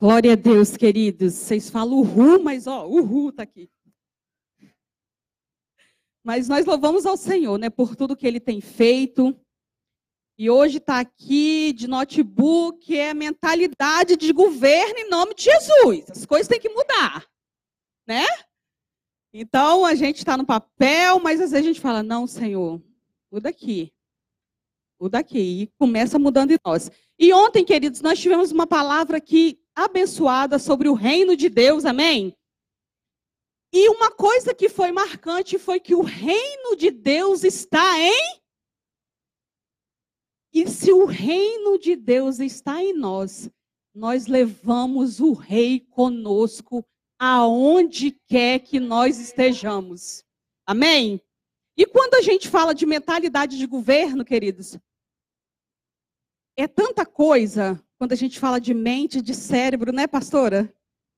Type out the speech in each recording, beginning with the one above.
Glória a Deus, queridos. Vocês falam uhul, mas ó, uhul tá aqui. Mas nós louvamos ao Senhor, né, por tudo que ele tem feito. E hoje está aqui de notebook, é a mentalidade de governo em nome de Jesus. As coisas têm que mudar, né? Então a gente está no papel, mas às vezes a gente fala: não, Senhor, muda aqui. Muda aqui. E começa mudando em nós. E ontem, queridos, nós tivemos uma palavra aqui abençoada sobre o reino de Deus, amém? E uma coisa que foi marcante foi que o reino de Deus está em. E se o reino de Deus está em nós, nós levamos o rei conosco aonde quer que nós estejamos. Amém? E quando a gente fala de mentalidade de governo, queridos, é tanta coisa quando a gente fala de mente, de cérebro, né, pastora?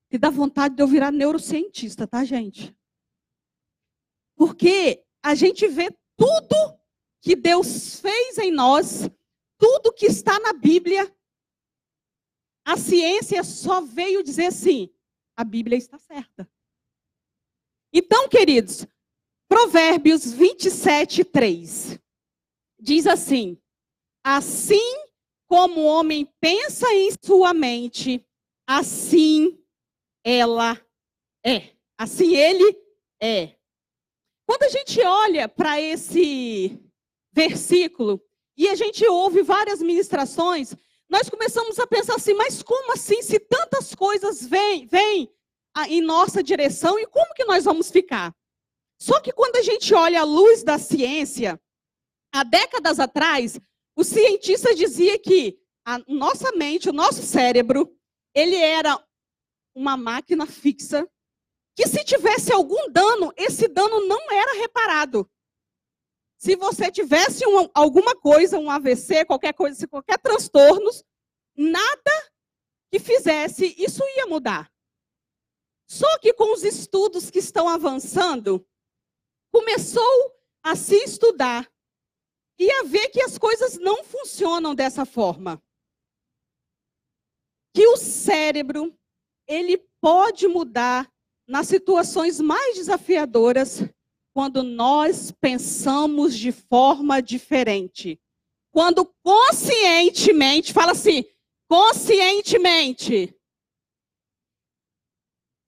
Que dá vontade de eu virar neurocientista, tá, gente? Porque a gente vê tudo que Deus fez em nós, tudo que está na Bíblia. A ciência só veio dizer assim: a Bíblia está certa. Então, queridos, Provérbios 27, 3 diz assim: Assim como o homem pensa em sua mente, assim ela é. Assim ele é. Quando a gente olha para esse versículo e a gente ouve várias ministrações, nós começamos a pensar assim, mas como assim, se tantas coisas vêm, vêm em nossa direção, e como que nós vamos ficar? Só que quando a gente olha a luz da ciência, há décadas atrás, os cientistas diziam que a nossa mente, o nosso cérebro, ele era uma máquina fixa, que se tivesse algum dano, esse dano não era reparado. Se você tivesse um, alguma coisa, um AVC, qualquer coisa, qualquer transtorno, nada que fizesse, isso ia mudar. Só que com os estudos que estão avançando, começou a se estudar e a ver que as coisas não funcionam dessa forma. Que o cérebro, ele pode mudar nas situações mais desafiadoras quando nós pensamos de forma diferente. Quando conscientemente, fala assim, conscientemente.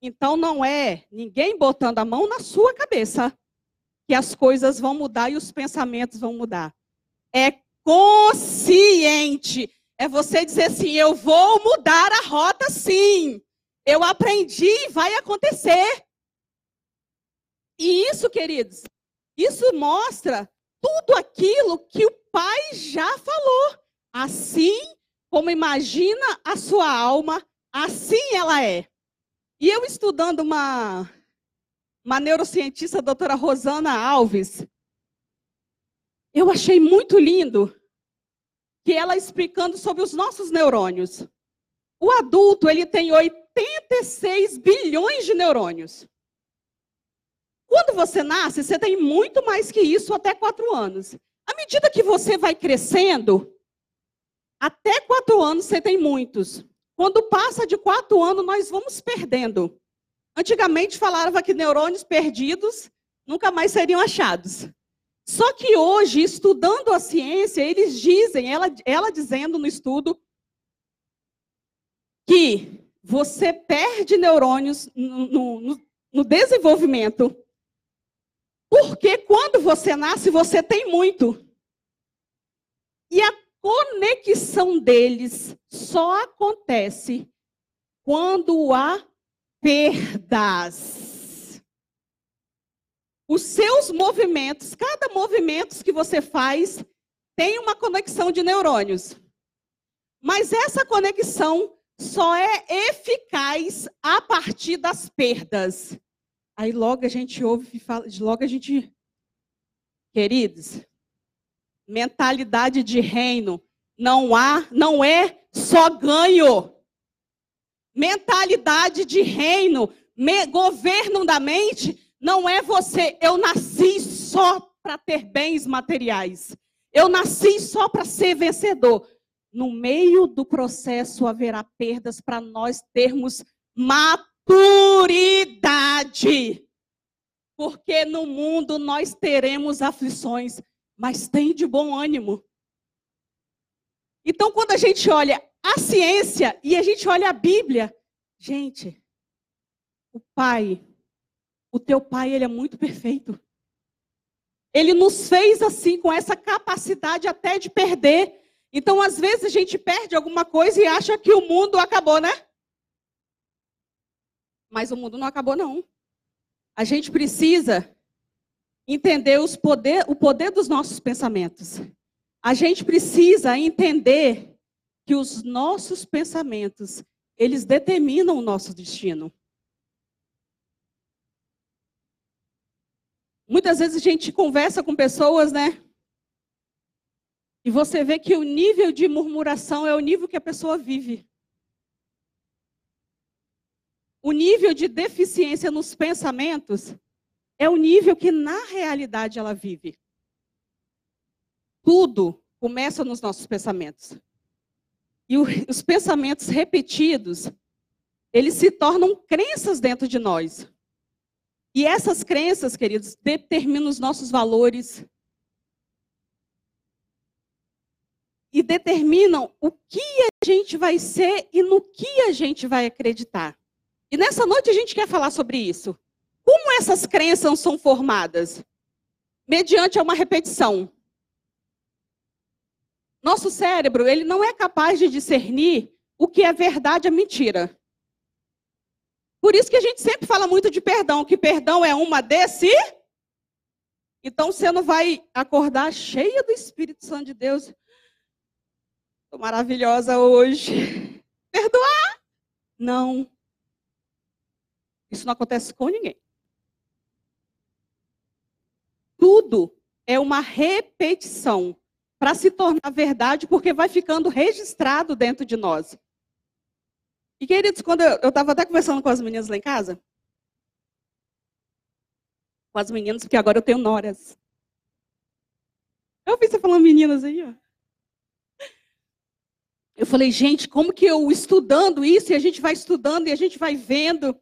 Então não é ninguém botando a mão na sua cabeça que as coisas vão mudar e os pensamentos vão mudar. É consciente. É você dizer assim: eu vou mudar a rota sim. Eu aprendi e vai acontecer. E isso, queridos, isso mostra tudo aquilo que o Pai já falou. Assim como imagina a sua alma, assim ela é. E eu estudando uma, uma neurocientista, a doutora Rosana Alves, eu achei muito lindo que ela explicando sobre os nossos neurônios. O adulto, ele tem 86 bilhões de neurônios. Quando você nasce, você tem muito mais que isso até quatro anos. À medida que você vai crescendo, até quatro anos você tem muitos. Quando passa de quatro anos, nós vamos perdendo. Antigamente falava que neurônios perdidos nunca mais seriam achados. Só que hoje, estudando a ciência, eles dizem, ela, ela dizendo no estudo, que você perde neurônios no, no, no desenvolvimento, porque quando você nasce, você tem muito. E a conexão deles só acontece quando há perdas os seus movimentos, cada movimento que você faz tem uma conexão de neurônios. Mas essa conexão só é eficaz a partir das perdas. Aí logo a gente ouve e fala, logo a gente queridos, mentalidade de reino não há, não é só ganho. Mentalidade de reino, me, governo da mente não é você, eu nasci só para ter bens materiais. Eu nasci só para ser vencedor. no meio do processo haverá perdas para nós termos maturidade. Porque no mundo nós teremos aflições, mas tem de bom ânimo. Então, quando a gente olha a ciência e a gente olha a Bíblia, gente, o Pai, o teu Pai, ele é muito perfeito. Ele nos fez assim, com essa capacidade até de perder. Então, às vezes, a gente perde alguma coisa e acha que o mundo acabou, né? Mas o mundo não acabou, não. A gente precisa entender os poder, o poder dos nossos pensamentos. A gente precisa entender que os nossos pensamentos, eles determinam o nosso destino. Muitas vezes a gente conversa com pessoas, né? E você vê que o nível de murmuração é o nível que a pessoa vive. O nível de deficiência nos pensamentos é o nível que na realidade ela vive. Tudo começa nos nossos pensamentos. E os pensamentos repetidos, eles se tornam crenças dentro de nós. E essas crenças, queridos, determinam os nossos valores. E determinam o que a gente vai ser e no que a gente vai acreditar. E nessa noite a gente quer falar sobre isso. Como essas crenças são formadas? Mediante uma repetição. Nosso cérebro, ele não é capaz de discernir o que é verdade e mentira. Por isso que a gente sempre fala muito de perdão, que perdão é uma desse. Então você não vai acordar cheia do Espírito Santo de Deus. Estou maravilhosa hoje. Perdoar? Não. Isso não acontece com ninguém. Tudo é uma repetição para se tornar verdade, porque vai ficando registrado dentro de nós. E, queridos, quando eu estava até conversando com as meninas lá em casa, com as meninas, porque agora eu tenho noras. Eu vi você falando meninas aí, ó. Eu falei, gente, como que eu estudando isso, e a gente vai estudando, e a gente vai vendo.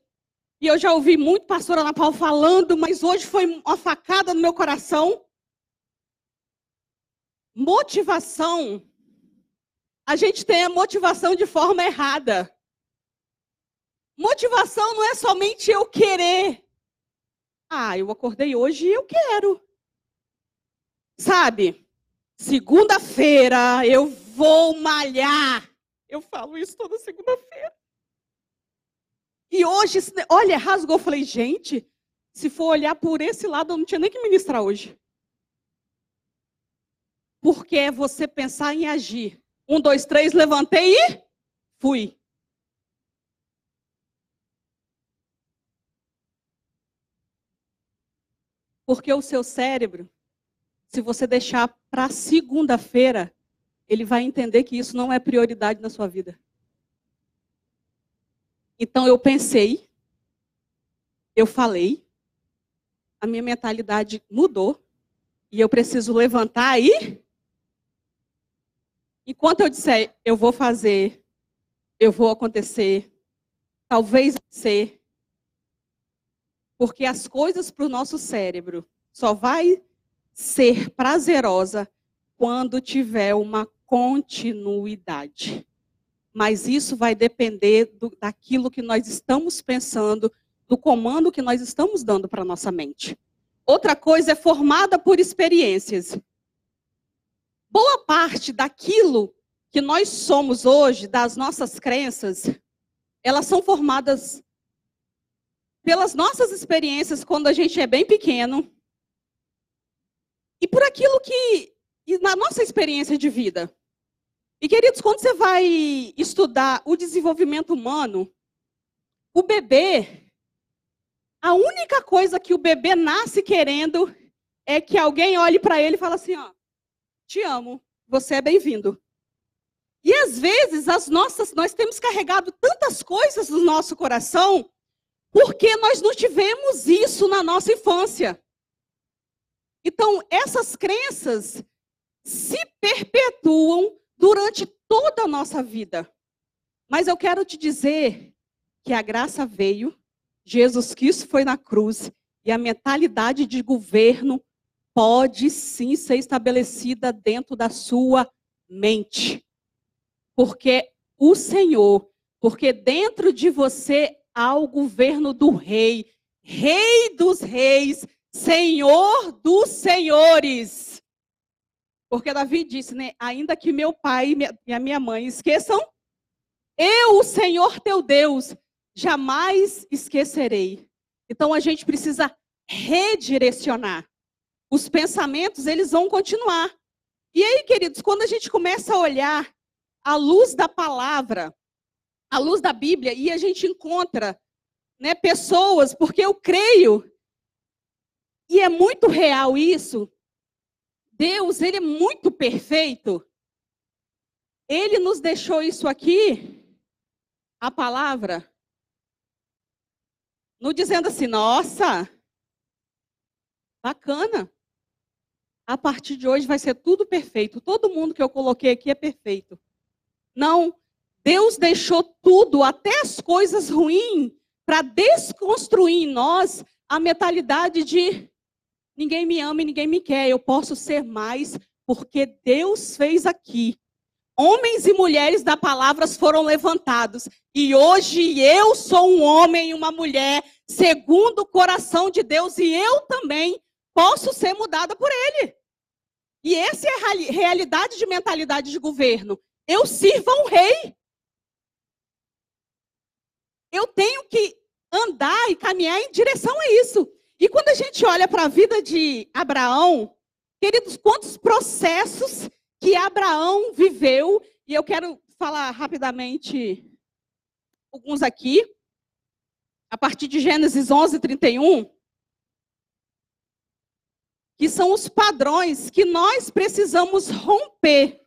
E eu já ouvi muito pastor Ana Paula falando, mas hoje foi uma facada no meu coração. Motivação. A gente tem a motivação de forma errada. Motivação não é somente eu querer. Ah, eu acordei hoje e eu quero. Sabe? Segunda-feira eu vou malhar. Eu falo isso toda segunda-feira. E hoje, olha, rasgou. Eu falei, gente, se for olhar por esse lado, eu não tinha nem que ministrar hoje. Porque é você pensar em agir. Um, dois, três, levantei e fui. Porque o seu cérebro, se você deixar para segunda-feira, ele vai entender que isso não é prioridade na sua vida. Então eu pensei, eu falei, a minha mentalidade mudou e eu preciso levantar aí. Enquanto eu disser, eu vou fazer, eu vou acontecer, talvez ser, porque as coisas para o nosso cérebro só vai ser prazerosa quando tiver uma continuidade. Mas isso vai depender do, daquilo que nós estamos pensando, do comando que nós estamos dando para nossa mente. Outra coisa é formada por experiências. Boa parte daquilo que nós somos hoje, das nossas crenças, elas são formadas pelas nossas experiências quando a gente é bem pequeno e por aquilo que na nossa experiência de vida. E queridos, quando você vai estudar o desenvolvimento humano, o bebê, a única coisa que o bebê nasce querendo é que alguém olhe para ele e fale assim, ó, te amo, você é bem-vindo. E às vezes as nossas, nós temos carregado tantas coisas no nosso coração porque nós não tivemos isso na nossa infância. Então, essas crenças se perpetuam durante toda a nossa vida. Mas eu quero te dizer que a graça veio, Jesus Cristo foi na cruz e a mentalidade de governo pode sim ser estabelecida dentro da sua mente. Porque o Senhor, porque dentro de você há o governo do rei, rei dos reis, senhor dos senhores. Porque Davi disse, né, ainda que meu pai e a minha mãe esqueçam, eu, o Senhor teu Deus, jamais esquecerei. Então a gente precisa redirecionar. Os pensamentos, eles vão continuar. E aí, queridos, quando a gente começa a olhar a luz da palavra, a luz da Bíblia, e a gente encontra né, pessoas, porque eu creio, e é muito real isso, Deus, ele é muito perfeito. Ele nos deixou isso aqui, a palavra, no dizendo assim, nossa, bacana. A partir de hoje vai ser tudo perfeito. Todo mundo que eu coloquei aqui é perfeito. Não, Deus deixou tudo, até as coisas ruins, para desconstruir em nós a mentalidade de ninguém me ama e ninguém me quer. Eu posso ser mais porque Deus fez aqui. Homens e mulheres da palavra foram levantados. E hoje eu sou um homem e uma mulher segundo o coração de Deus e eu também posso ser mudada por ele. E essa é a realidade de mentalidade de governo. Eu sirvo a um rei. Eu tenho que andar e caminhar em direção a isso. E quando a gente olha para a vida de Abraão, queridos, quantos processos que Abraão viveu, e eu quero falar rapidamente alguns aqui, a partir de Gênesis 11, 31, que são os padrões que nós precisamos romper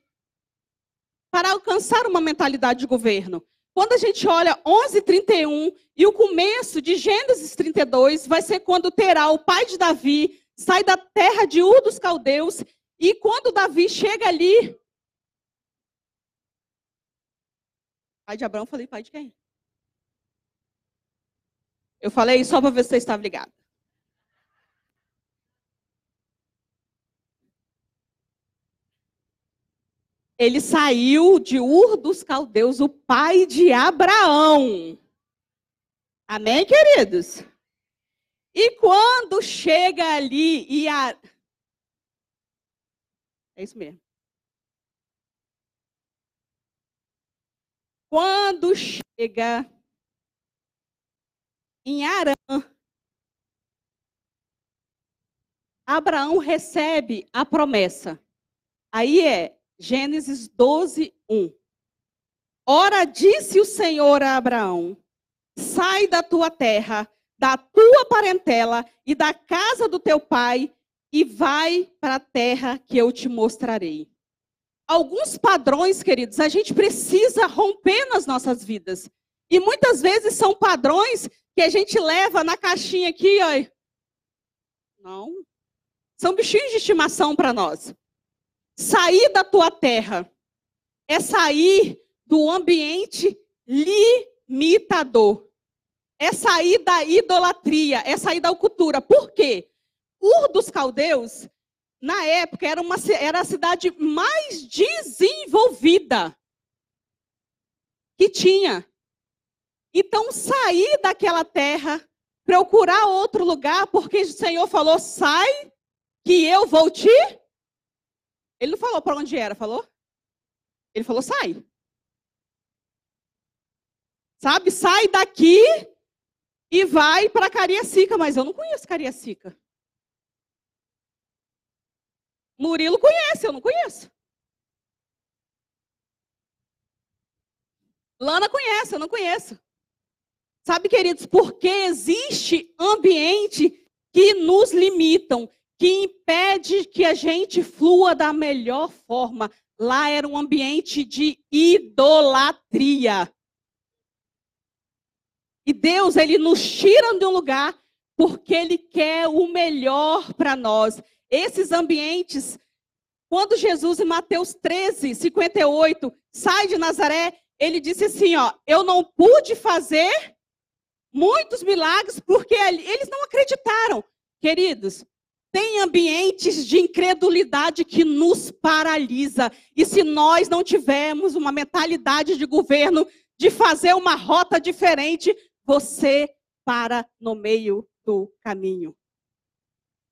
para alcançar uma mentalidade de governo. Quando a gente olha 11:31 e o começo de Gênesis 32 vai ser quando Terá, o pai de Davi, sai da terra de Ur dos caldeus e quando Davi chega ali, pai de Abraão, falei pai de quem? Eu falei só para ver se você estava ligado. Ele saiu de Ur dos Caldeus, o pai de Abraão. Amém, queridos? E quando chega ali e a... É isso mesmo. Quando chega em Arã, Abraão recebe a promessa. Aí é Gênesis 12, 1. Ora, disse o Senhor a Abraão: sai da tua terra, da tua parentela e da casa do teu pai e vai para a terra que eu te mostrarei. Alguns padrões, queridos, a gente precisa romper nas nossas vidas. E muitas vezes são padrões que a gente leva na caixinha aqui, ó. Não. São bichinhos de estimação para nós. Sair da tua terra é sair do ambiente limitador. É sair da idolatria, é sair da cultura. Por quê? Ur dos caldeus, na época, era, uma, era a cidade mais desenvolvida que tinha. Então, sair daquela terra, procurar outro lugar, porque o Senhor falou: sai, que eu vou te. Ele não falou para onde era, falou? Ele falou: sai. Sabe, sai daqui e vai para Cariacica, mas eu não conheço Cariacica. Murilo conhece, eu não conheço. Lana conhece, eu não conheço. Sabe, queridos, porque existe ambiente que nos limitam, que impede que a gente flua da melhor forma. Lá era um ambiente de idolatria. E Deus, ele nos tira de um lugar porque ele quer o melhor para nós. Esses ambientes, Quando Jesus, em Mateus 13, 58, sai de Nazaré, ele disse assim: Ó, eu não pude fazer muitos milagres porque eles não acreditaram. Queridos, tem ambientes de incredulidade que nos paralisa. E se nós não tivermos uma mentalidade de governo de fazer uma rota diferente, você para no meio do caminho.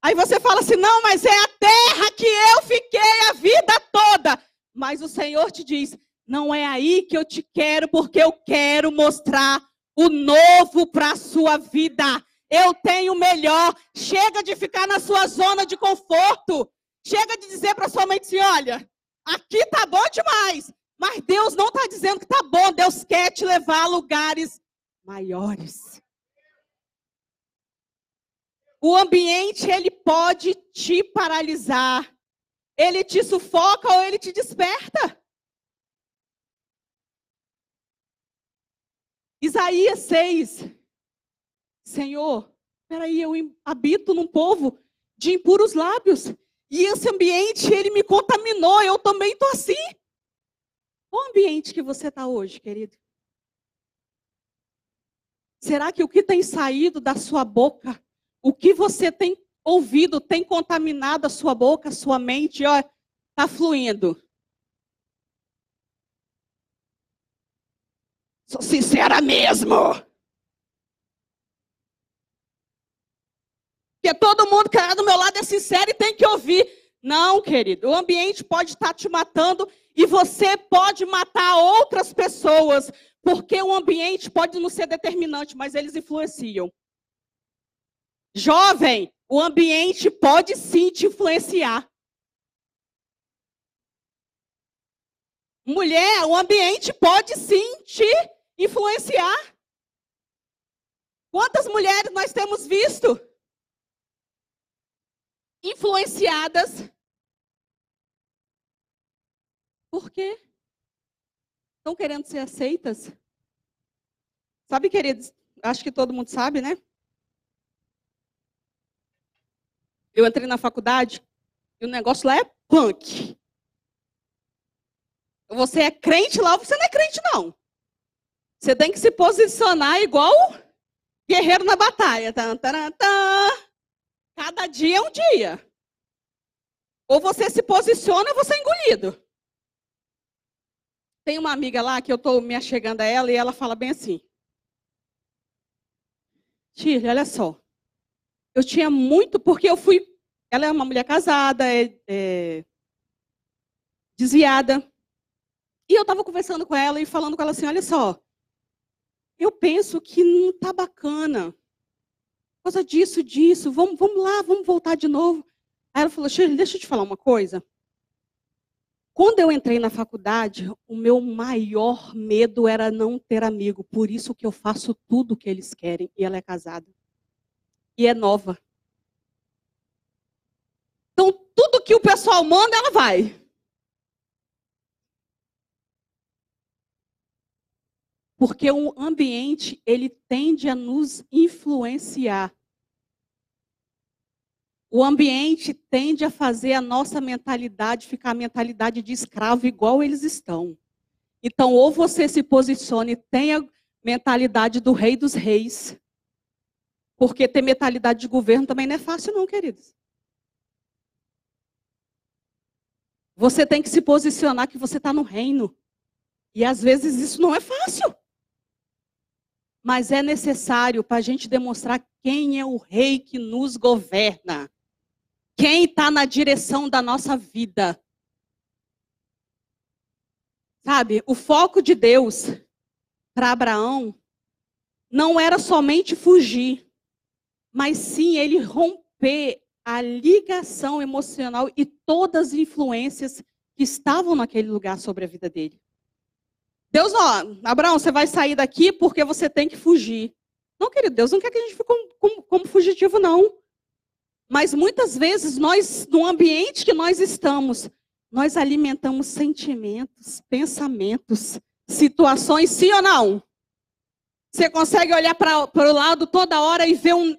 Aí você fala assim: não, mas é a terra que eu fiquei a vida toda. Mas o Senhor te diz: não é aí que eu te quero, porque eu quero mostrar o novo para a sua vida. Eu tenho melhor. Chega de ficar na sua zona de conforto. Chega de dizer para sua mãe assim: olha, aqui tá bom demais. Mas Deus não está dizendo que tá bom. Deus quer te levar a lugares maiores. O ambiente ele pode te paralisar. Ele te sufoca ou ele te desperta. Isaías 6. Senhor, peraí, eu habito num povo de impuros lábios. E esse ambiente, ele me contaminou. Eu também estou assim. Qual ambiente que você está hoje, querido? Será que o que tem saído da sua boca o que você tem ouvido tem contaminado a sua boca, a sua mente, ó, está fluindo. Sou sincera mesmo. Porque todo mundo que está do meu lado é sincero e tem que ouvir. Não, querido. O ambiente pode estar tá te matando e você pode matar outras pessoas. Porque o ambiente pode não ser determinante, mas eles influenciam. Jovem, o ambiente pode sim te influenciar. Mulher, o ambiente pode sim te influenciar. Quantas mulheres nós temos visto influenciadas? Por quê? Estão querendo ser aceitas? Sabe, queridos, acho que todo mundo sabe, né? Eu entrei na faculdade e o negócio lá é punk. Você é crente lá você não é crente, não. Você tem que se posicionar igual guerreiro na batalha. Tan, tan, tan. Cada dia é um dia. Ou você se posiciona ou você é engolido. Tem uma amiga lá que eu estou me achegando a ela e ela fala bem assim. Tia, olha só eu tinha muito, porque eu fui. Ela é uma mulher casada, é, é desviada. E eu estava conversando com ela e falando com ela assim: olha só, eu penso que não está bacana. Causa disso, disso, vamos, vamos lá, vamos voltar de novo. Aí ela falou: Shirley, deixa eu te falar uma coisa. Quando eu entrei na faculdade, o meu maior medo era não ter amigo. Por isso que eu faço tudo o que eles querem. E ela é casada e é nova. Então, tudo que o pessoal manda, ela vai. Porque o ambiente, ele tende a nos influenciar. O ambiente tende a fazer a nossa mentalidade ficar a mentalidade de escravo igual eles estão. Então, ou você se posicione, tenha mentalidade do rei dos reis, porque ter mentalidade de governo também não é fácil, não, queridos. Você tem que se posicionar que você está no reino. E às vezes isso não é fácil. Mas é necessário para a gente demonstrar quem é o rei que nos governa. Quem está na direção da nossa vida. Sabe, o foco de Deus para Abraão não era somente fugir mas sim ele romper a ligação emocional e todas as influências que estavam naquele lugar sobre a vida dele. Deus, ó, Abraão, você vai sair daqui porque você tem que fugir. Não, querido, Deus não quer que a gente fique como, como, como fugitivo, não. Mas muitas vezes nós, no ambiente que nós estamos, nós alimentamos sentimentos, pensamentos, situações, sim ou não? Você consegue olhar para o lado toda hora e ver um,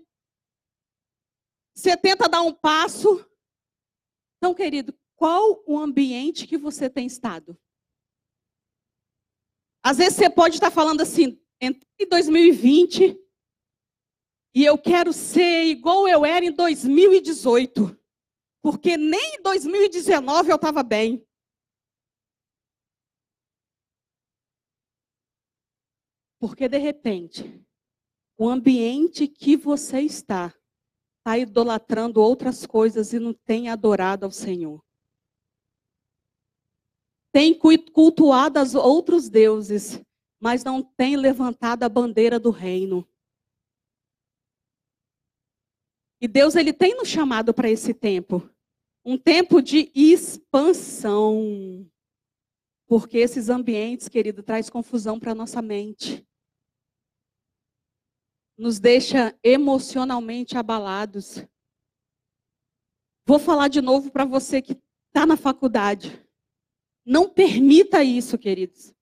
você tenta dar um passo. Então, querido, qual o ambiente que você tem estado? Às vezes você pode estar falando assim, em 2020 e eu quero ser igual eu era em 2018. Porque nem em 2019 eu estava bem. Porque de repente, o ambiente que você está está idolatrando outras coisas e não tem adorado ao Senhor. Tem cultuado os outros deuses, mas não tem levantado a bandeira do reino. E Deus ele tem nos chamado para esse tempo, um tempo de expansão. Porque esses ambientes, querido, traz confusão para nossa mente nos deixa emocionalmente abalados. Vou falar de novo para você que está na faculdade. Não permita isso, queridos.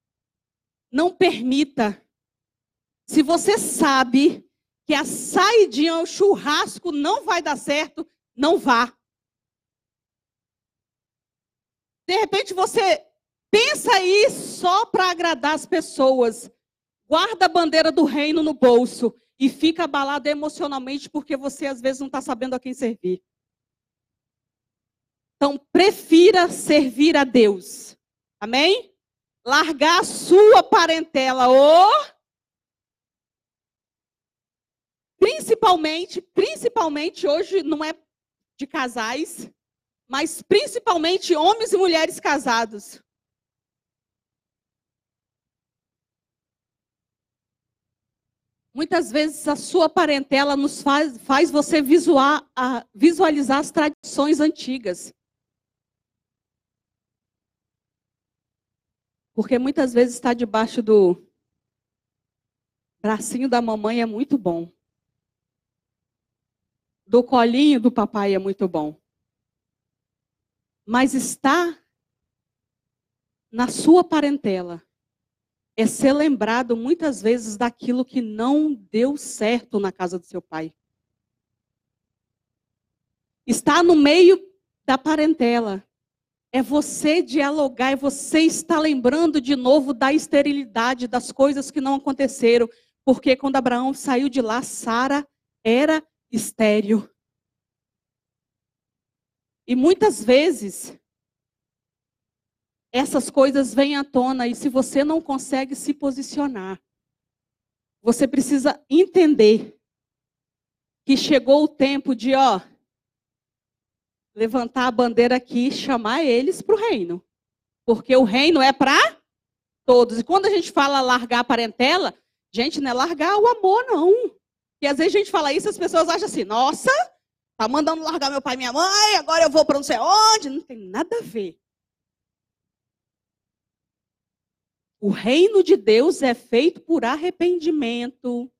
Não permita. Se você sabe que a saidinha, o churrasco não vai dar certo, não vá. De repente você pensa aí só para agradar as pessoas. Guarda a bandeira do reino no bolso e fica abalado emocionalmente porque você às vezes não está sabendo a quem servir. Então, prefira servir a Deus. Amém? Largar a sua parentela ou principalmente, principalmente hoje não é de casais, mas principalmente homens e mulheres casados. Muitas vezes a sua parentela nos faz, faz você a, visualizar as tradições antigas. Porque muitas vezes estar debaixo do bracinho da mamãe é muito bom. Do colinho do papai é muito bom. Mas estar na sua parentela é ser lembrado muitas vezes daquilo que não deu certo na casa do seu pai. Está no meio da parentela. É você dialogar, é você estar lembrando de novo da esterilidade, das coisas que não aconteceram. Porque quando Abraão saiu de lá, Sara era estéril. E muitas vezes essas coisas vêm à tona e se você não consegue se posicionar, você precisa entender que chegou o tempo de, ó, levantar a bandeira aqui e chamar eles para o reino. Porque o reino é para todos. E quando a gente fala largar a parentela, gente, não é largar o amor, não. E às vezes a gente fala isso, as pessoas acham assim, nossa, tá mandando largar meu pai e minha mãe, agora eu vou para não sei onde. Não tem nada a ver. O reino de Deus é feito por arrependimento,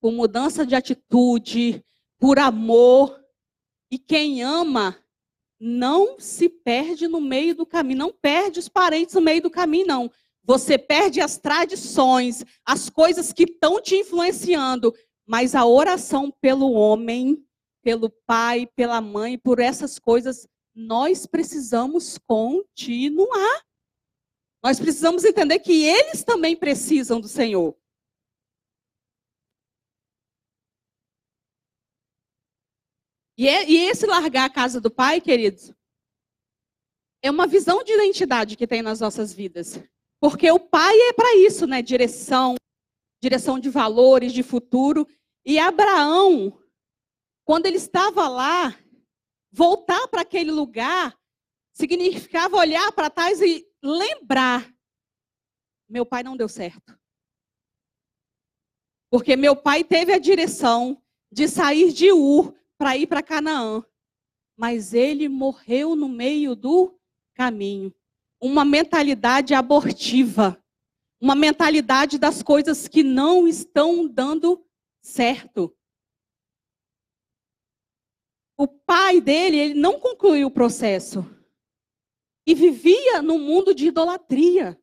por mudança de atitude, por amor. E quem ama não se perde no meio do caminho, não perde os parentes no meio do caminho, não. Você perde as tradições, as coisas que estão te influenciando, mas a oração pelo homem, pelo pai, pela mãe, por essas coisas, nós precisamos continuar. Nós precisamos entender que eles também precisam do Senhor. E, é, e esse largar a casa do Pai, queridos, é uma visão de identidade que tem nas nossas vidas. Porque o Pai é para isso, né? Direção, direção de valores, de futuro. E Abraão, quando ele estava lá, voltar para aquele lugar significava olhar para trás e lembrar: meu pai não deu certo. Porque meu pai teve a direção de sair de Ur para ir para Canaã. Mas ele morreu no meio do caminho. Uma mentalidade abortiva. Uma mentalidade das coisas que não estão dando certo. O pai dele, ele não concluiu o processo e vivia no mundo de idolatria.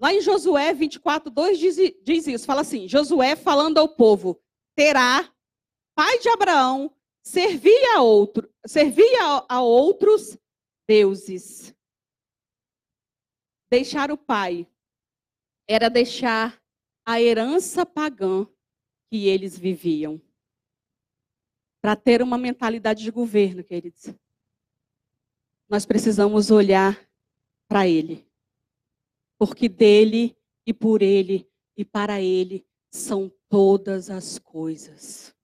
Lá em Josué 24, 2 diz, diz isso, fala assim, Josué falando ao povo, terá, pai de Abraão, servia a, outro, servia a outros deuses. Deixar o pai era deixar a herança pagã que eles viviam. Para ter uma mentalidade de governo, queridos, nós precisamos olhar para Ele. Porque dele e por Ele e para Ele são todas as coisas.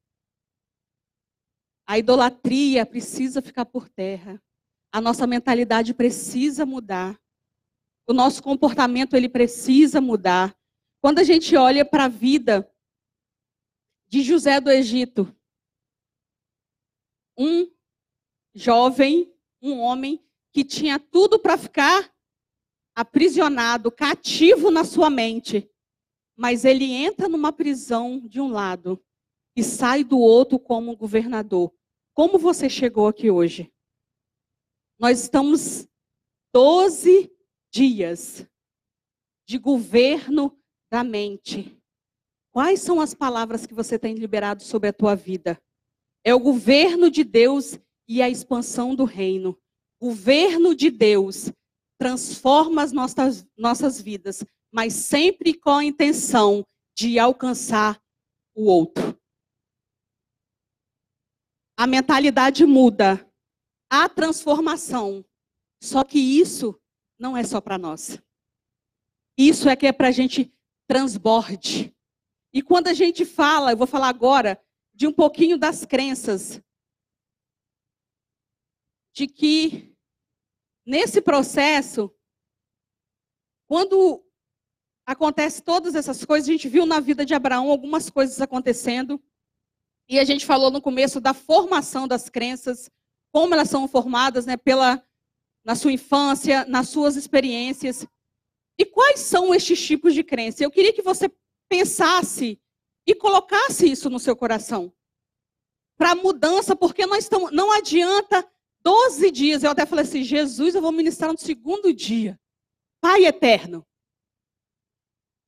A idolatria precisa ficar por terra. A nossa mentalidade precisa mudar. O nosso comportamento ele precisa mudar. Quando a gente olha para a vida de José do Egito, um jovem, um homem que tinha tudo para ficar aprisionado, cativo na sua mente, mas ele entra numa prisão de um lado e sai do outro como governador. Como você chegou aqui hoje? Nós estamos 12 dias de governo da mente. Quais são as palavras que você tem liberado sobre a tua vida? É o governo de Deus e a expansão do reino. Governo de Deus transforma as nossas, nossas vidas, mas sempre com a intenção de alcançar o outro. A mentalidade muda, há transformação. Só que isso não é só para nós. Isso é que é para a gente transborde. E quando a gente fala, eu vou falar agora de um pouquinho das crenças, de que nesse processo, quando acontece todas essas coisas, a gente viu na vida de Abraão algumas coisas acontecendo, e a gente falou no começo da formação das crenças, como elas são formadas, né, pela na sua infância, nas suas experiências. E quais são estes tipos de crença? Eu queria que você pensasse e colocasse isso no seu coração. Para mudança, porque nós estamos, não adianta 12 dias. Eu até falei assim: Jesus, eu vou ministrar no segundo dia. Pai eterno.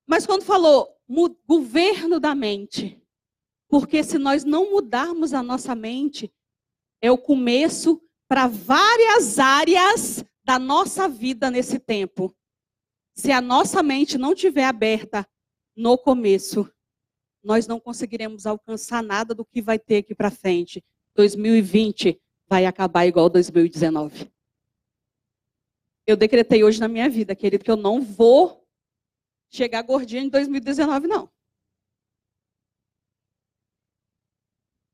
Mas quando falou governo da mente, porque se nós não mudarmos a nossa mente, é o começo para várias áreas da nossa vida nesse tempo. Se a nossa mente não estiver aberta no começo, nós não conseguiremos alcançar nada do que vai ter aqui para frente. 2020 vai acabar igual 2019. Eu decretei hoje na minha vida, querido, que eu não vou chegar gordinha em 2019, não.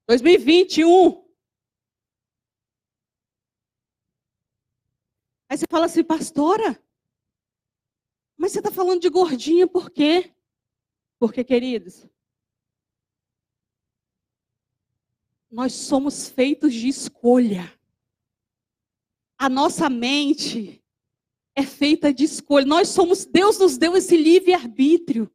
2021. Aí você fala assim, pastora, mas você está falando de gordinha por quê? Porque, queridos, nós somos feitos de escolha. A nossa mente é feita de escolha. Nós somos, Deus nos deu esse livre-arbítrio.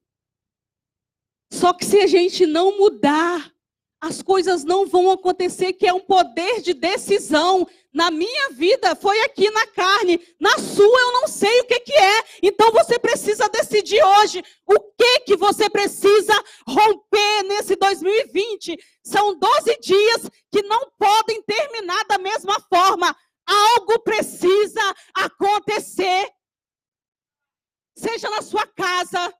Só que se a gente não mudar, as coisas não vão acontecer, que é um poder de decisão. Na minha vida foi aqui na carne, na sua eu não sei o que, que é. Então você precisa decidir hoje o que que você precisa romper nesse 2020. São 12 dias que não podem terminar da mesma forma. Algo precisa acontecer. Seja na sua casa,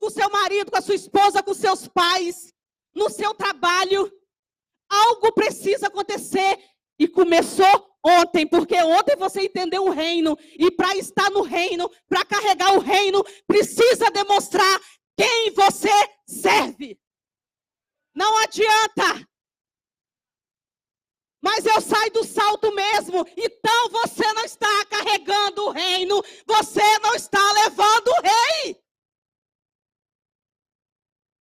com seu marido, com a sua esposa, com seus pais, no seu trabalho. Algo precisa acontecer. E começou ontem, porque ontem você entendeu o reino. E para estar no reino, para carregar o reino, precisa demonstrar quem você serve. Não adianta. Mas eu saio do salto mesmo. Então você não está carregando o reino. Você não está levando o rei.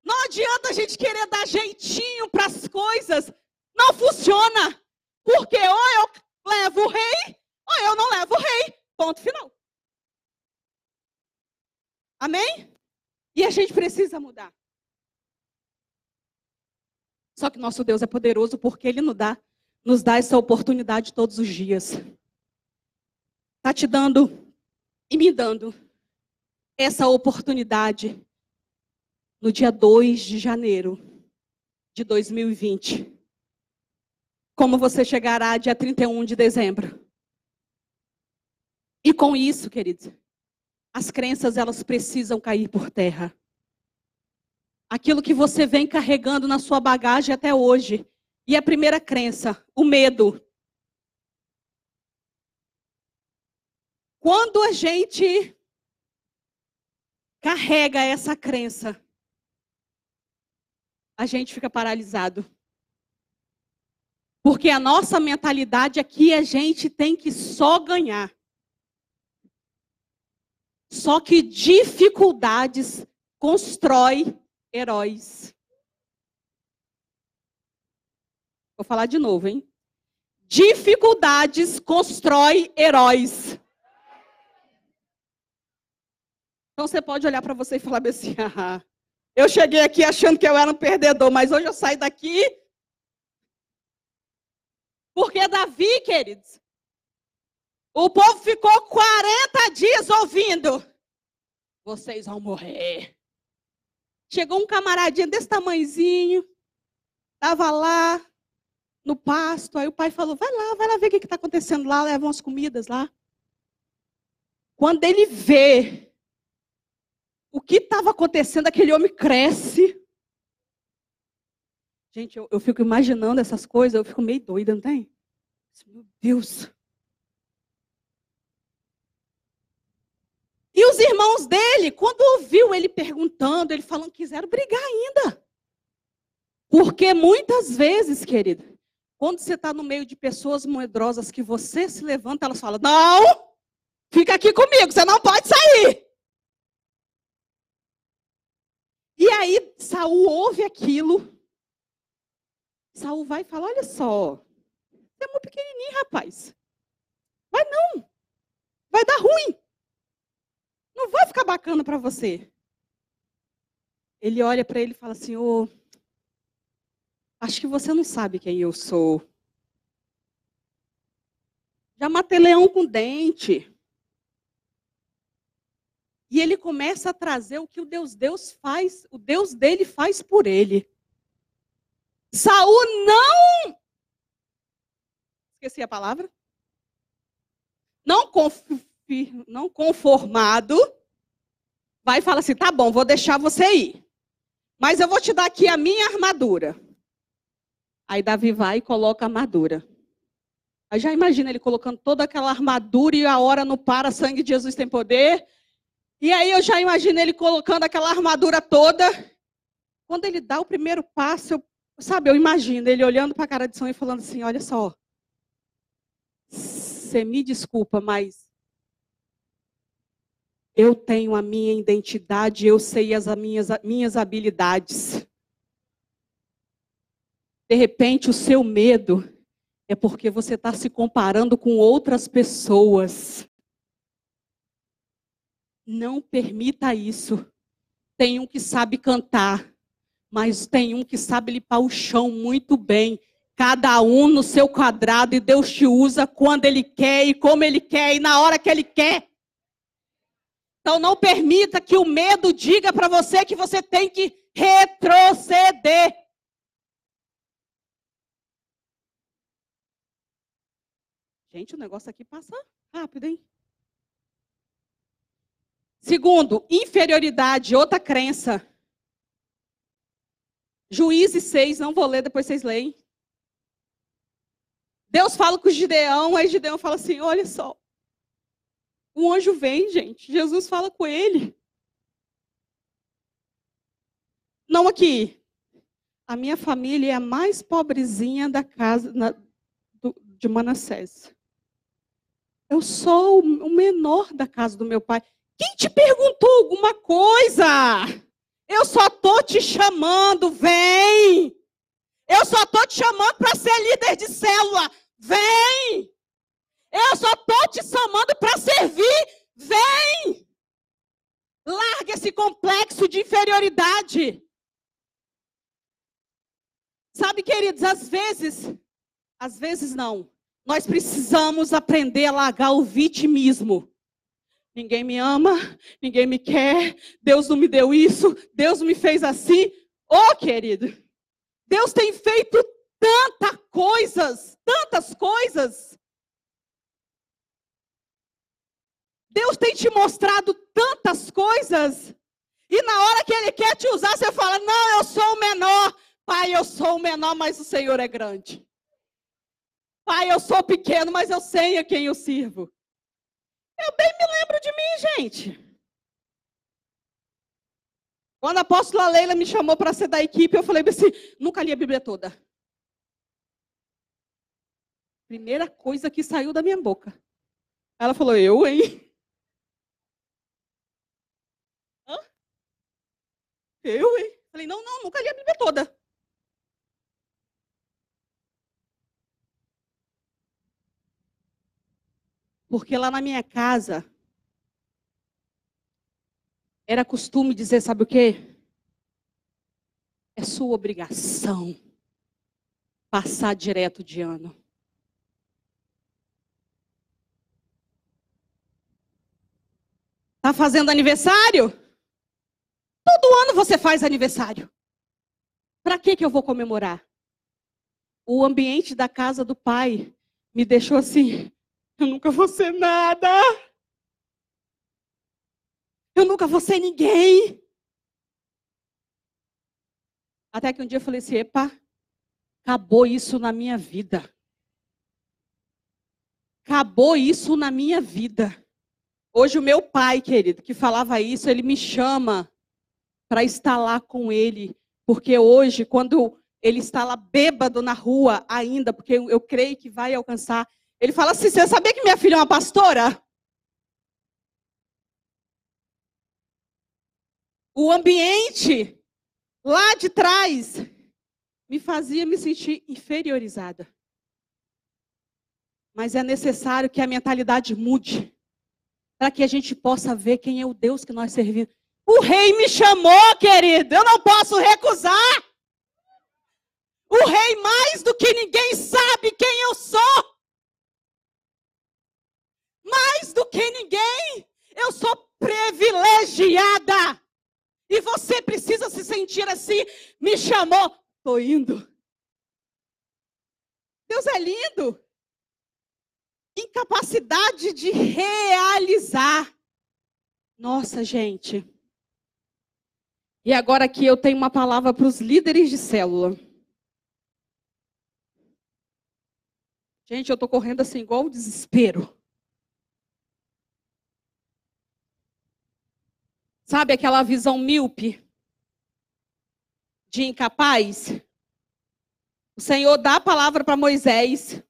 Não adianta a gente querer dar jeitinho para as coisas. Não funciona. Porque ou eu levo o rei, ou eu não levo o rei. Ponto final. Amém? E a gente precisa mudar. Só que nosso Deus é poderoso porque Ele nos dá, nos dá essa oportunidade todos os dias. Está te dando e me dando essa oportunidade no dia 2 de janeiro de 2020. Como você chegará dia 31 de dezembro? com isso, queridos, as crenças elas precisam cair por terra. Aquilo que você vem carregando na sua bagagem até hoje. E a primeira crença, o medo. Quando a gente carrega essa crença, a gente fica paralisado. Porque a nossa mentalidade aqui, a gente tem que só ganhar. Só que dificuldades constrói heróis. Vou falar de novo, hein? Dificuldades constrói heróis. Então você pode olhar para você e falar assim: ah, eu cheguei aqui achando que eu era um perdedor, mas hoje eu saio daqui. Porque Davi, queridos, o povo ficou 40 dias ouvindo. Vocês vão morrer. Chegou um camaradinho desse tamanhozinho, estava lá no pasto. Aí o pai falou: vai lá, vai lá ver o que está acontecendo lá, leva umas comidas lá. Quando ele vê o que estava acontecendo, aquele homem cresce. Gente, eu, eu fico imaginando essas coisas, eu fico meio doida, não tem? Meu Deus. E os irmãos dele, quando ouviu ele perguntando, ele falando quiseram brigar ainda. Porque muitas vezes, querida, quando você está no meio de pessoas medrosas que você se levanta, elas falam: Não, fica aqui comigo, você não pode sair. Aí Saul ouve aquilo. Saul vai e fala: Olha só, você é muito pequenininho, rapaz. Vai não. Vai dar ruim. Não vai ficar bacana para você. Ele olha para ele e fala assim: oh, Acho que você não sabe quem eu sou. Já matei leão com dente. E ele começa a trazer o que o Deus Deus faz, o Deus dele faz por ele. Saul não esqueci a palavra. Não, não conformado, vai e fala assim: tá bom, vou deixar você ir. Mas eu vou te dar aqui a minha armadura. Aí Davi vai e coloca a armadura. Aí já imagina ele colocando toda aquela armadura e a hora não para, sangue de Jesus tem poder. E aí eu já imagino ele colocando aquela armadura toda. Quando ele dá o primeiro passo, eu, sabe, eu imagino ele olhando para a cara de São e falando assim: olha só, você me desculpa, mas eu tenho a minha identidade, eu sei as minhas, minhas habilidades. De repente, o seu medo é porque você está se comparando com outras pessoas. Não permita isso. Tem um que sabe cantar, mas tem um que sabe limpar o chão muito bem. Cada um no seu quadrado e Deus te usa quando Ele quer e como Ele quer e na hora que Ele quer. Então não permita que o medo diga para você que você tem que retroceder. Gente, o negócio aqui passa rápido, hein? Segundo, inferioridade, outra crença. Juízes 6, não vou ler, depois vocês leem. Deus fala com Gideão, aí Gideão fala assim: olha só. Um anjo vem, gente. Jesus fala com ele. Não aqui. A minha família é a mais pobrezinha da casa na, do, de Manassés. Eu sou o menor da casa do meu pai. Quem te perguntou alguma coisa? Eu só tô te chamando, vem. Eu só tô te chamando para ser líder de célula. Vem. Eu só tô te chamando para servir. Vem. Larga esse complexo de inferioridade. Sabe, queridos, às vezes, às vezes não. Nós precisamos aprender a largar o vitimismo. Ninguém me ama, ninguém me quer, Deus não me deu isso, Deus me fez assim. Ô, oh, querido, Deus tem feito tantas coisas, tantas coisas. Deus tem te mostrado tantas coisas. E na hora que Ele quer te usar, você fala: Não, eu sou o menor. Pai, eu sou o menor, mas o Senhor é grande. Pai, eu sou pequeno, mas eu sei a quem eu sirvo. Eu bem me lembro de mim, gente. Quando a apóstola Leila me chamou para ser da equipe, eu falei assim: nunca li a Bíblia toda. Primeira coisa que saiu da minha boca. Ela falou: eu, hein? Hã? Eu, hein? Falei: não, não, nunca li a Bíblia toda. Porque lá na minha casa, era costume dizer, sabe o quê? É sua obrigação passar direto de ano. Tá fazendo aniversário? Todo ano você faz aniversário. Para que que eu vou comemorar? O ambiente da casa do pai me deixou assim, eu nunca vou ser nada. Eu nunca vou ser ninguém. Até que um dia eu falei assim: epa, acabou isso na minha vida. Acabou isso na minha vida. Hoje o meu pai, querido, que falava isso, ele me chama para estar lá com ele. Porque hoje, quando ele está lá bêbado na rua ainda, porque eu, creio que vai alcançar, ele fala assim: Você sabia que minha filha é uma pastora? O ambiente lá de trás me fazia me sentir inferiorizada. Mas é necessário que a mentalidade mude para que a gente possa ver quem é o Deus que nós servimos. O rei me chamou, querido, eu não posso recusar. O rei, mais do que ninguém, sabe quem eu sou. Mais do que ninguém, eu sou privilegiada. E você precisa se sentir assim. Me chamou, estou indo. Deus é lindo. Incapacidade de realizar. Nossa, gente. E agora aqui eu tenho uma palavra para os líderes de célula. Gente, eu estou correndo assim igual o desespero. Sabe aquela visão míope de incapaz? O Senhor dá a palavra para Moisés.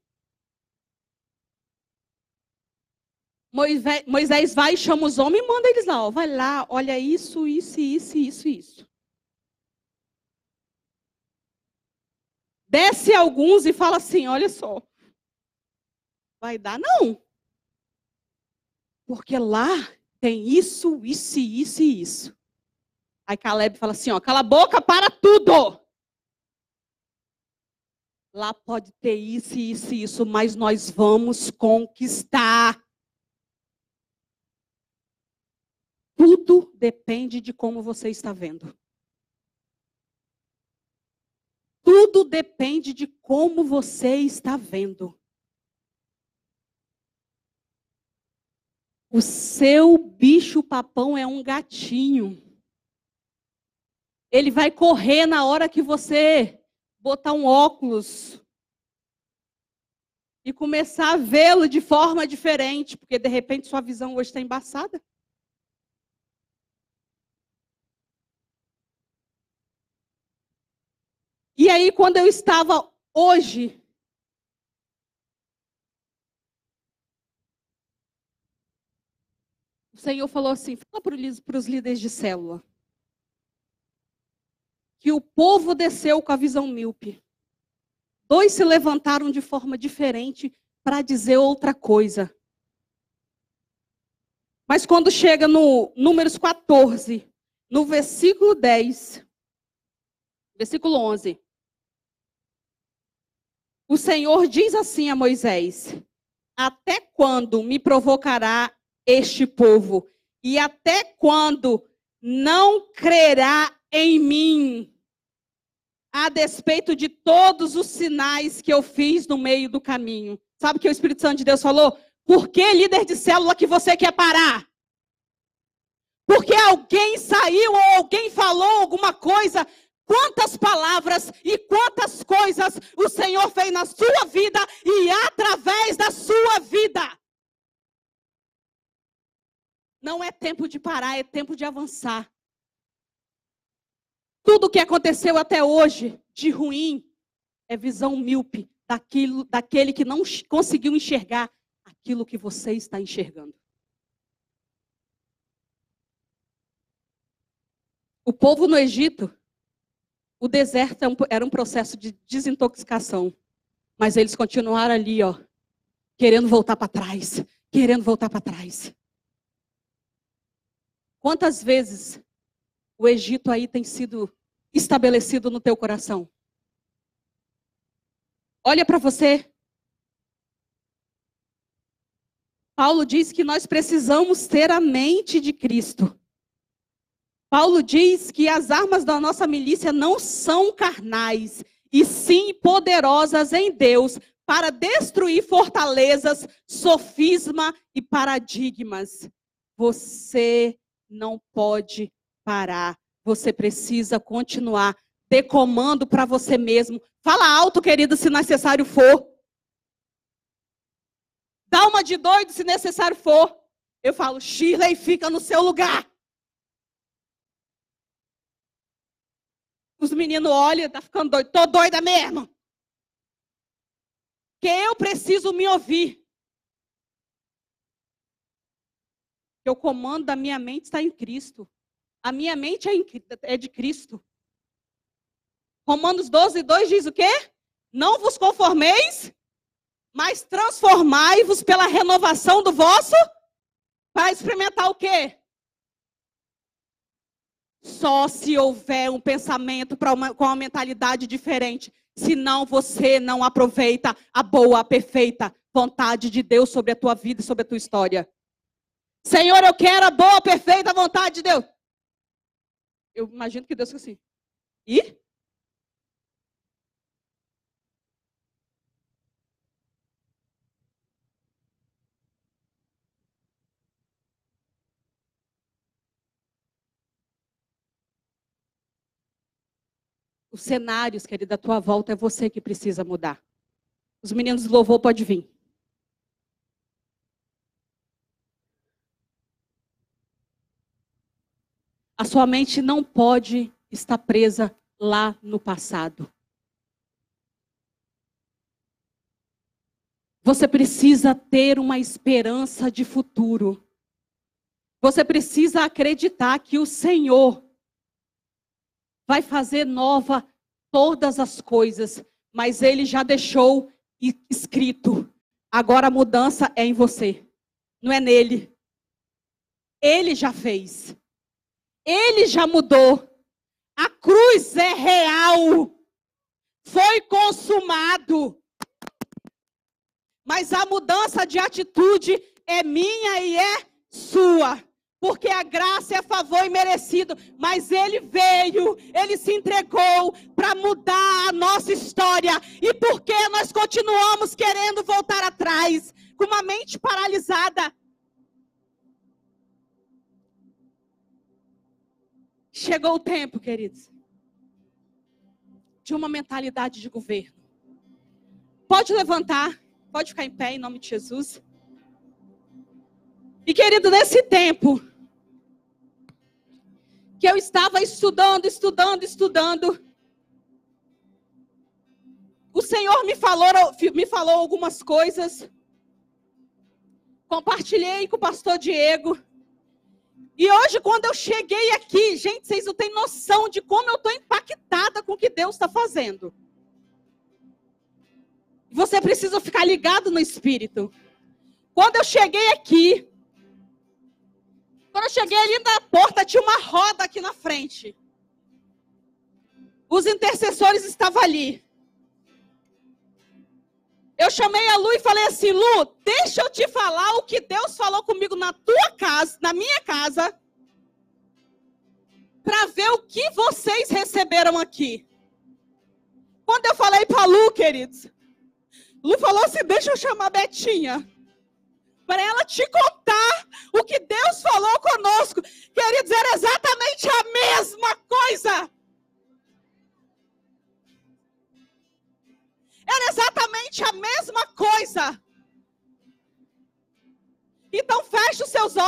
Moisés vai chama os homens e manda eles lá. Ó, vai lá, olha isso, isso, isso, isso, isso. Desce alguns e fala assim: olha só. Vai dar? Não. Porque lá tem isso, isso, isso e isso. Aí Caleb fala assim, ó, cala a boca, para tudo. Lá pode ter isso, isso e isso, mas nós vamos conquistar. Tudo depende de como você está vendo. Tudo depende de como você está vendo. O seu bicho-papão é um gatinho. Ele vai correr na hora que você botar um óculos e começar a vê-lo de forma diferente, porque de repente sua visão hoje está embaçada. E aí, quando eu estava hoje o Senhor falou assim: fala para os líderes de célula. Que o povo desceu com a visão míope. Dois se levantaram de forma diferente para dizer outra coisa. Mas quando chega no Números 14, no versículo 10, versículo 11, o Senhor diz assim a Moisés: Até quando me provocará este povo? E até quando não crerá em mim, a despeito de todos os sinais que eu fiz no meio do caminho? Sabe o que o Espírito Santo de Deus falou? Por que líder de célula que você quer parar? Porque alguém saiu ou alguém falou alguma coisa. Quantas palavras e quantas coisas o Senhor fez na sua vida e através da sua vida. Não é tempo de parar, é tempo de avançar. Tudo o que aconteceu até hoje de ruim é visão míope daquilo, daquele que não conseguiu enxergar aquilo que você está enxergando. O povo no Egito, o deserto é era um processo de desintoxicação. Mas eles continuaram ali, ó, querendo voltar para trás, querendo voltar para trás. Quantas vezes o Egito aí tem sido estabelecido no teu coração? Olha para você. Paulo diz que nós precisamos ter a mente de Cristo. Paulo diz que as armas da nossa milícia não são carnais, e sim poderosas em Deus para destruir fortalezas, sofisma e paradigmas. Você não pode parar. Você precisa continuar. Dê comando para você mesmo. Fala alto, querido, se necessário for. Dá uma de doido se necessário for. Eu falo, Shirley, fica no seu lugar. Os meninos olham, tá ficando doido. Tô doida mesmo. Que eu preciso me ouvir. Que o comando da minha mente está em Cristo. A minha mente é, é de Cristo. Romanos 12, 2 diz o quê? Não vos conformeis, mas transformai-vos pela renovação do vosso, para experimentar o quê? Só se houver um pensamento uma, com uma mentalidade diferente. Senão você não aproveita a boa, perfeita vontade de Deus sobre a tua vida e sobre a tua história. Senhor, eu quero a boa, perfeita vontade de Deus. Eu imagino que Deus assim. E? Os cenários, querida, à tua volta é você que precisa mudar. Os meninos do louvor pode vir. A sua mente não pode estar presa lá no passado. Você precisa ter uma esperança de futuro. Você precisa acreditar que o Senhor vai fazer nova todas as coisas, mas ele já deixou escrito. Agora a mudança é em você, não é nele. Ele já fez. Ele já mudou. A cruz é real. Foi consumado. Mas a mudança de atitude é minha e é sua porque a graça é favor e merecido, mas ele veio, ele se entregou para mudar a nossa história. E porque nós continuamos querendo voltar atrás, com uma mente paralisada? Chegou o tempo, queridos, de uma mentalidade de governo. Pode levantar, pode ficar em pé em nome de Jesus. E querido, nesse tempo, que eu estava estudando, estudando, estudando. O Senhor me falou, me falou algumas coisas. Compartilhei com o pastor Diego. E hoje, quando eu cheguei aqui, gente, vocês não têm noção de como eu estou impactada com o que Deus está fazendo. Você precisa ficar ligado no Espírito. Quando eu cheguei aqui, quando eu cheguei ali na porta, tinha uma roda aqui na frente. Os intercessores estavam ali. Eu chamei a Lu e falei assim: Lu, deixa eu te falar o que Deus falou comigo na tua casa, na minha casa, para ver o que vocês receberam aqui. Quando eu falei para Lu, queridos, Lu falou assim: deixa eu chamar a Betinha. para ela te contar o que Deus falou conosco. Queridos, era exatamente a mesma coisa. Era exatamente a mesma coisa. Então feche os seus olhos.